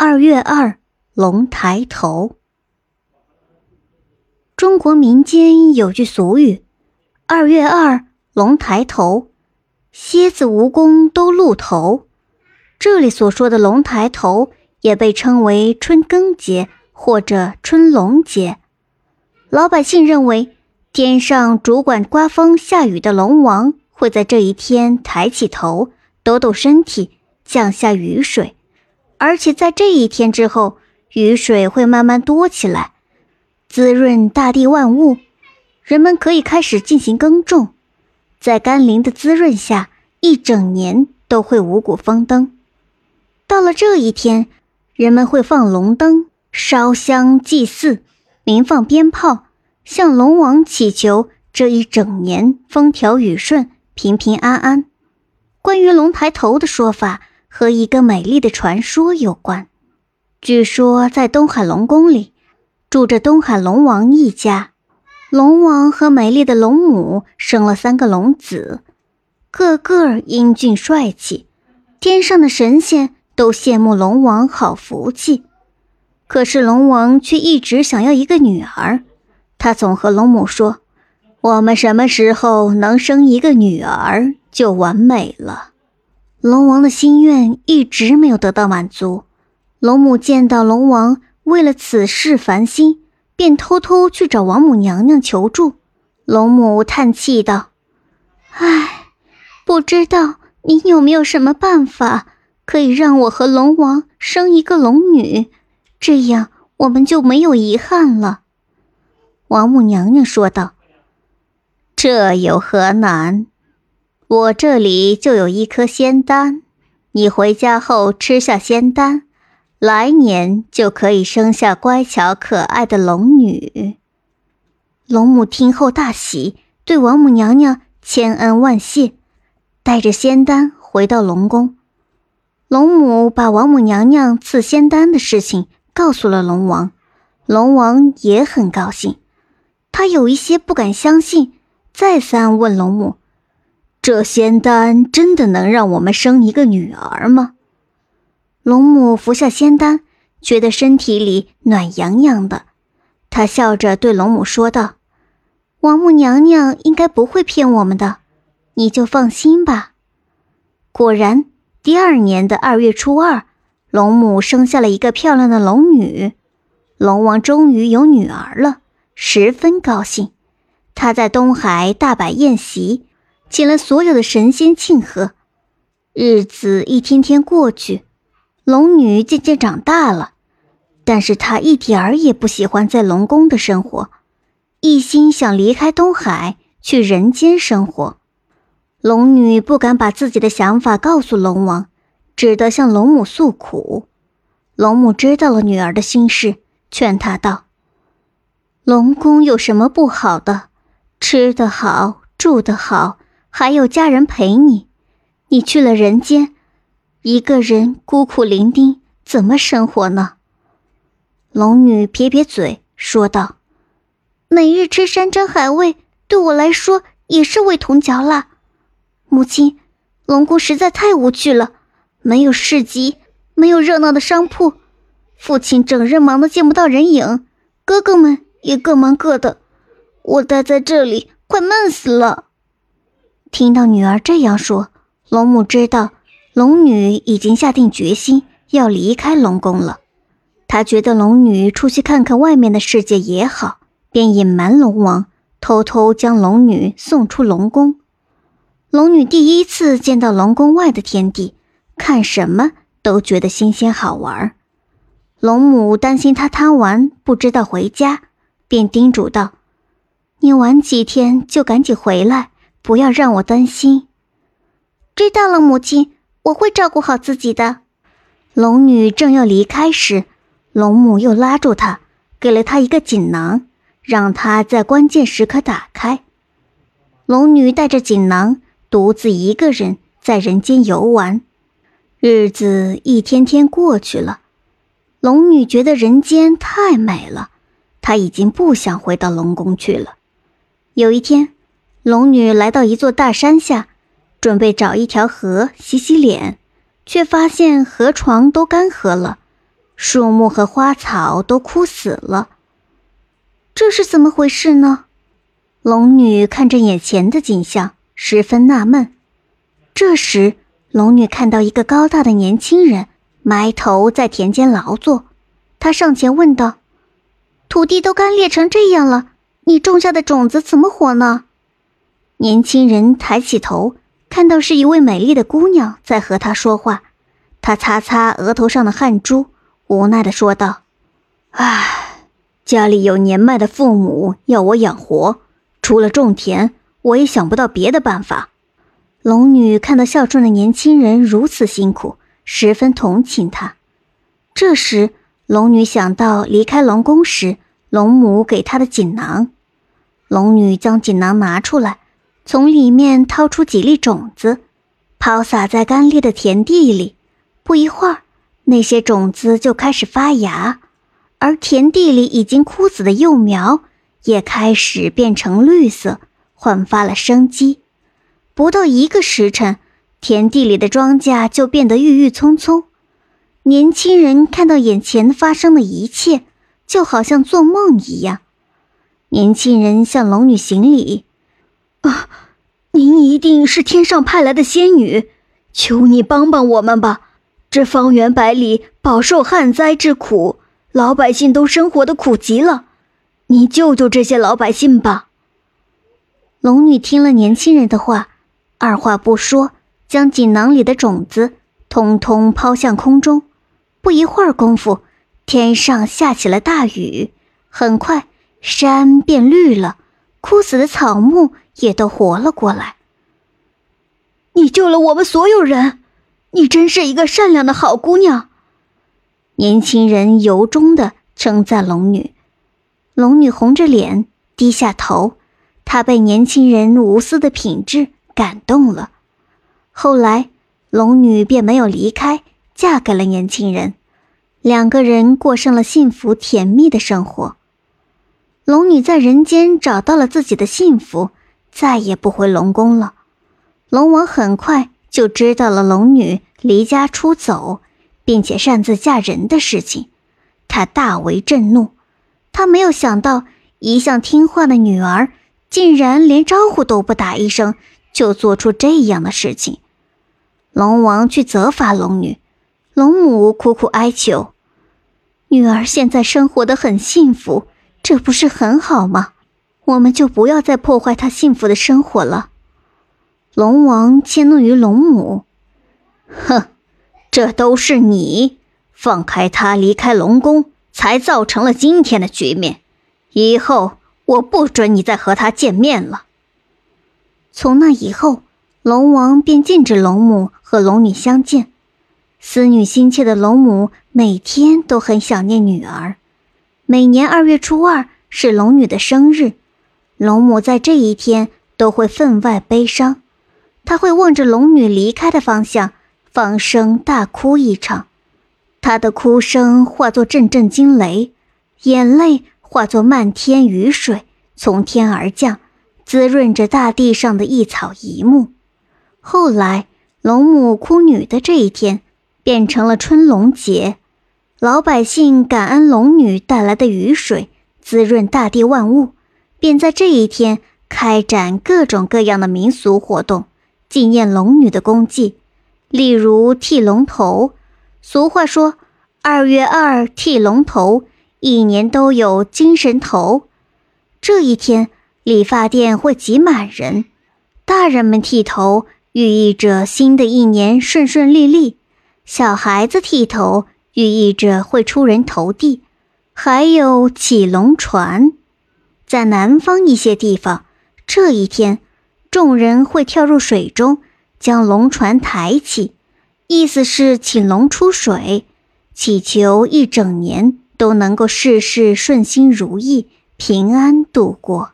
二月二，龙抬头。中国民间有句俗语：“二月二，龙抬头，蝎子、蜈蚣都露头。”这里所说的龙抬头，也被称为春耕节或者春龙节。老百姓认为，天上主管刮风下雨的龙王会在这一天抬起头，抖抖身体，降下雨水。而且在这一天之后，雨水会慢慢多起来，滋润大地万物，人们可以开始进行耕种。在甘霖的滋润下，一整年都会五谷丰登。到了这一天，人们会放龙灯、烧香祭祀、鸣放鞭炮，向龙王祈求这一整年风调雨顺、平平安安。关于龙抬头的说法。和一个美丽的传说有关。据说，在东海龙宫里，住着东海龙王一家。龙王和美丽的龙母生了三个龙子，个个英俊帅气。天上的神仙都羡慕龙王好福气。可是龙王却一直想要一个女儿。他总和龙母说：“我们什么时候能生一个女儿，就完美了。”龙王的心愿一直没有得到满足。龙母见到龙王为了此事烦心，便偷偷去找王母娘娘求助。龙母叹气道：“唉，不知道你有没有什么办法，可以让我和龙王生一个龙女，这样我们就没有遗憾了。”王母娘娘说道：“这有何难？”我这里就有一颗仙丹，你回家后吃下仙丹，来年就可以生下乖巧可爱的龙女。龙母听后大喜，对王母娘娘千恩万谢，带着仙丹回到龙宫。龙母把王母娘娘赐仙丹的事情告诉了龙王，龙王也很高兴，他有一些不敢相信，再三问龙母。这仙丹真的能让我们生一个女儿吗？龙母服下仙丹，觉得身体里暖洋洋的。她笑着对龙母说道：“王母娘娘应该不会骗我们的，你就放心吧。”果然，第二年的二月初二，龙母生下了一个漂亮的龙女。龙王终于有女儿了，十分高兴。他在东海大摆宴席。请了所有的神仙庆贺，日子一天天过去，龙女渐渐长大了，但是她一点儿也不喜欢在龙宫的生活，一心想离开东海去人间生活。龙女不敢把自己的想法告诉龙王，只得向龙母诉苦。龙母知道了女儿的心事，劝她道：“龙宫有什么不好的？吃得好，住得好。”还有家人陪你，你去了人间，一个人孤苦伶仃，怎么生活呢？龙女撇撇嘴说道：“每日吃山珍海味，对我来说也是味同嚼蜡。母亲，龙宫实在太无趣了，没有市集，没有热闹的商铺，父亲整日忙得见不到人影，哥哥们也各忙各的，我待在这里快闷死了。”听到女儿这样说，龙母知道龙女已经下定决心要离开龙宫了。她觉得龙女出去看看外面的世界也好，便隐瞒龙王，偷偷将龙女送出龙宫。龙女第一次见到龙宫外的天地，看什么都觉得新鲜好玩。龙母担心她贪玩不知道回家，便叮嘱道：“你玩几天就赶紧回来。”不要让我担心。知道了，母亲，我会照顾好自己的。龙女正要离开时，龙母又拉住她，给了她一个锦囊，让她在关键时刻打开。龙女带着锦囊，独自一个人在人间游玩。日子一天天过去了，龙女觉得人间太美了，她已经不想回到龙宫去了。有一天。龙女来到一座大山下，准备找一条河洗洗脸，却发现河床都干涸了，树木和花草都枯死了。这是怎么回事呢？龙女看着眼前的景象，十分纳闷。这时，龙女看到一个高大的年轻人埋头在田间劳作，她上前问道：“土地都干裂成这样了，你种下的种子怎么活呢？”年轻人抬起头，看到是一位美丽的姑娘在和他说话，他擦擦额头上的汗珠，无奈的说道：“唉，家里有年迈的父母要我养活。”除了种田，我也想不到别的办法。龙女看到孝顺的年轻人如此辛苦，十分同情他。这时，龙女想到离开龙宫时龙母给她的锦囊，龙女将锦囊拿出来，从里面掏出几粒种子，抛洒在干裂的田地里。不一会儿，那些种子就开始发芽，而田地里已经枯死的幼苗。也开始变成绿色，焕发了生机。不到一个时辰，田地里的庄稼就变得郁郁葱葱。年轻人看到眼前发生的一切，就好像做梦一样。年轻人向龙女行礼：“啊，您一定是天上派来的仙女，求你帮帮我们吧！这方圆百里饱受旱灾之苦，老百姓都生活的苦极了。”你救救这些老百姓吧！龙女听了年轻人的话，二话不说，将锦囊里的种子通通抛向空中。不一会儿功夫，天上下起了大雨，很快山变绿了，枯死的草木也都活了过来。你救了我们所有人，你真是一个善良的好姑娘。年轻人由衷的称赞龙女。龙女红着脸，低下头，她被年轻人无私的品质感动了。后来，龙女便没有离开，嫁给了年轻人，两个人过上了幸福甜蜜的生活。龙女在人间找到了自己的幸福，再也不回龙宫了。龙王很快就知道了龙女离家出走，并且擅自嫁人的事情，他大为震怒。他没有想到，一向听话的女儿竟然连招呼都不打一声，就做出这样的事情。龙王去责罚龙女，龙母苦苦哀求：“女儿现在生活的很幸福，这不是很好吗？我们就不要再破坏她幸福的生活了。”龙王迁怒于龙母：“哼，这都是你放开她离开龙宫。”才造成了今天的局面，以后我不准你再和他见面了。从那以后，龙王便禁止龙母和龙女相见。思女心切的龙母每天都很想念女儿。每年二月初二是龙女的生日，龙母在这一天都会分外悲伤，她会望着龙女离开的方向，放声大哭一场。他的哭声化作阵阵惊雷，眼泪化作漫天雨水从天而降，滋润着大地上的一草一木。后来，龙母哭女的这一天变成了春龙节，老百姓感恩龙女带来的雨水，滋润大地万物，便在这一天开展各种各样的民俗活动，纪念龙女的功绩，例如剃龙头。俗话说：“二月二剃龙头，一年都有精神头。”这一天，理发店会挤满人。大人们剃头，寓意着新的一年顺顺利利；小孩子剃头，寓意着会出人头地。还有起龙船，在南方一些地方，这一天，众人会跳入水中，将龙船抬起。意思是请龙出水，祈求一整年都能够事事顺心如意、平安度过。